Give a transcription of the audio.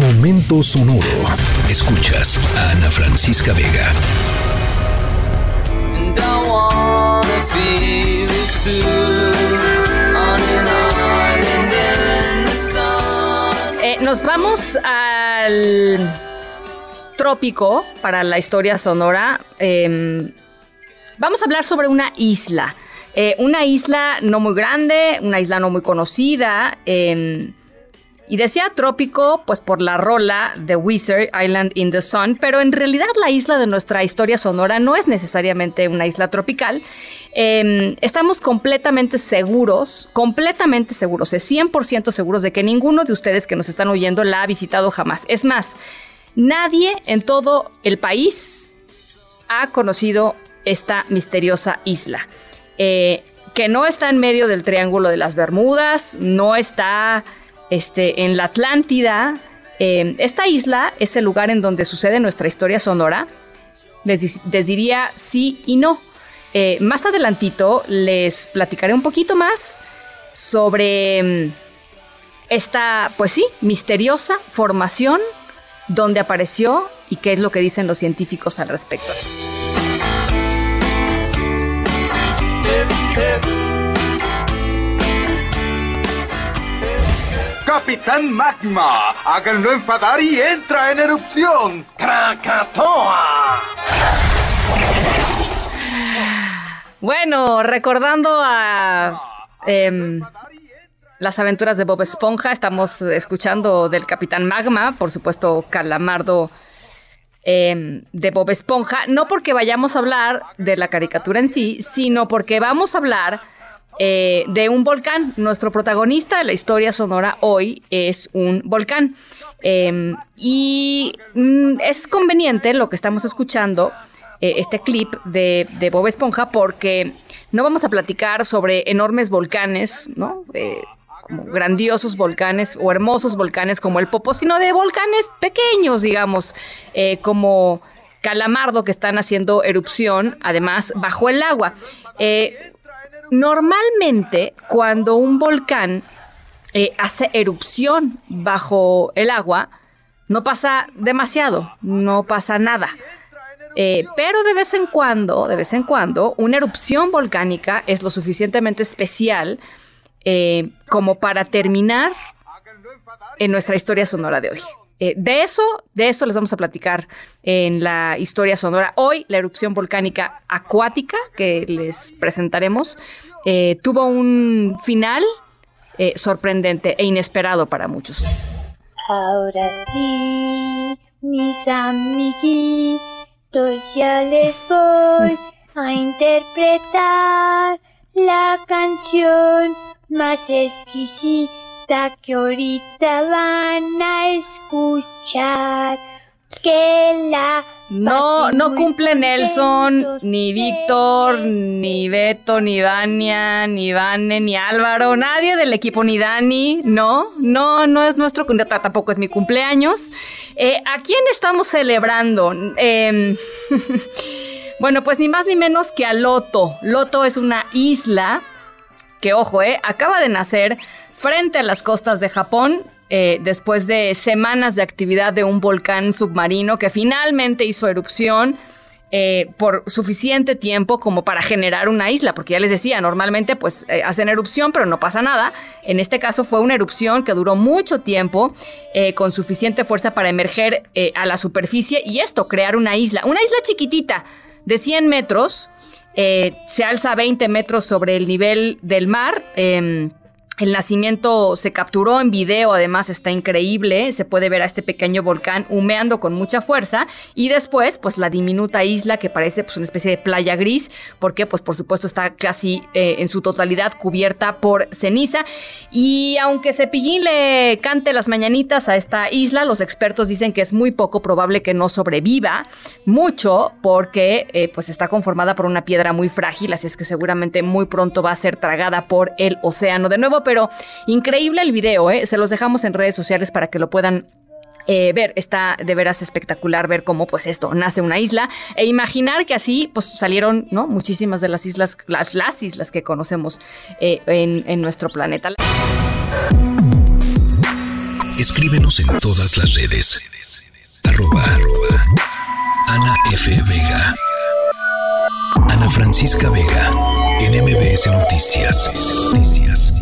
Momento sonoro. Escuchas a Ana Francisca Vega. Eh, nos vamos al trópico para la historia sonora. Em, vamos a hablar sobre una isla. Eh, una isla no muy grande, una isla no muy conocida. Em, y decía trópico, pues por la rola The Wizard Island in the Sun, pero en realidad la isla de nuestra historia sonora no es necesariamente una isla tropical. Em, estamos completamente seguros, completamente seguros, 100% seguros de que ninguno de ustedes que nos están oyendo la ha visitado jamás. Es más, nadie en todo el país ha conocido esta misteriosa isla. Eh, que no está en medio del Triángulo de las Bermudas, no está este, en la Atlántida. Em, esta isla es el lugar en donde sucede nuestra historia sonora. Les, diría sí y no. Eh, más adelantito les platicaré un poquito más sobre em, esta, pues sí, misteriosa formación, donde apareció y qué es lo que dicen los científicos al respecto. Capitán Magma, háganlo enfadar y entra en erupción. ¡Krakatoa! Bueno, recordando a em, las aventuras de Bob Esponja, estamos escuchando del Capitán Magma, por supuesto, Calamardo em, de Bob Esponja, no porque vayamos a hablar de la caricatura en sí, sino porque vamos a hablar eh, de un volcán. Nuestro protagonista de la historia sonora hoy es un volcán. Em, y mm, es conveniente lo que estamos escuchando, eh, este clip de, Bob Esponja, porque no vamos a platicar sobre enormes volcanes, ¿no? Eh, como grandiosos volcanes o hermosos volcanes como el Popo, sino de volcanes pequeños, digamos, como Calamardo que están haciendo erupción, además bajo el agua. Normalmente, cuando un volcán eh, hace erupción bajo el agua, no pasa demasiado, no pasa nada. Eh, pero de vez en cuando, de vez en cuando, una erupción volcánica es lo suficientemente especial eh, como para terminar en nuestra historia sonora de hoy. Eh, de eso, de eso les vamos a platicar en la historia sonora. Hoy, la erupción volcánica acuática que les presentaremos eh, tuvo un final eh, sorprendente e inesperado para muchos. Ahora sí, mis amiguitos, ya les voy a interpretar la canción más exquisita que ahorita van a escuchar. Que la no, no cumple Nelson, ni Víctor, ni Beto, ni Vania, ni Vane, ni Álvaro, nadie del equipo, ni Dani, no, no, no es nuestro, tampoco es mi cumpleaños. Eh, ¿A quién estamos celebrando? Em, bueno, pues ni más ni menos que a Loto. Loto es una isla que, ojo, eh, acaba de nacer frente a las costas de Japón, eh, después de semanas de actividad de un volcán submarino que finalmente hizo erupción. Eh, por suficiente tiempo como para generar una isla, porque ya les decía, normalmente pues eh, hacen erupción pero no pasa nada. En este caso fue una erupción que duró mucho tiempo, con suficiente fuerza para emerger a la superficie y esto, crear una isla, una isla chiquitita de 100 metros, se alza 20 metros sobre el nivel del mar. El nacimiento se capturó en video, además está increíble, se puede ver a este pequeño volcán humeando con mucha fuerza y después pues la diminuta isla que parece pues una especie de playa gris porque pues por supuesto está casi eh, en su totalidad cubierta por ceniza y aunque Cepillín le cante las mañanitas a esta isla, los expertos dicen que es muy poco probable que no sobreviva, mucho porque eh, pues está conformada por una piedra muy frágil, así es que seguramente muy pronto va a ser tragada por el océano. De nuevo pero increíble el video, ¿eh? se los dejamos en redes sociales para que lo puedan eh, ver, está de veras espectacular ver cómo pues esto nace una isla e imaginar que así pues salieron ¿no? muchísimas de las islas, las, las islas que conocemos eh, en, nuestro planeta. Escríbenos en todas las redes. Arroba, Ana F. Vega. Ana Francisca Vega. En Noticias. Noticias.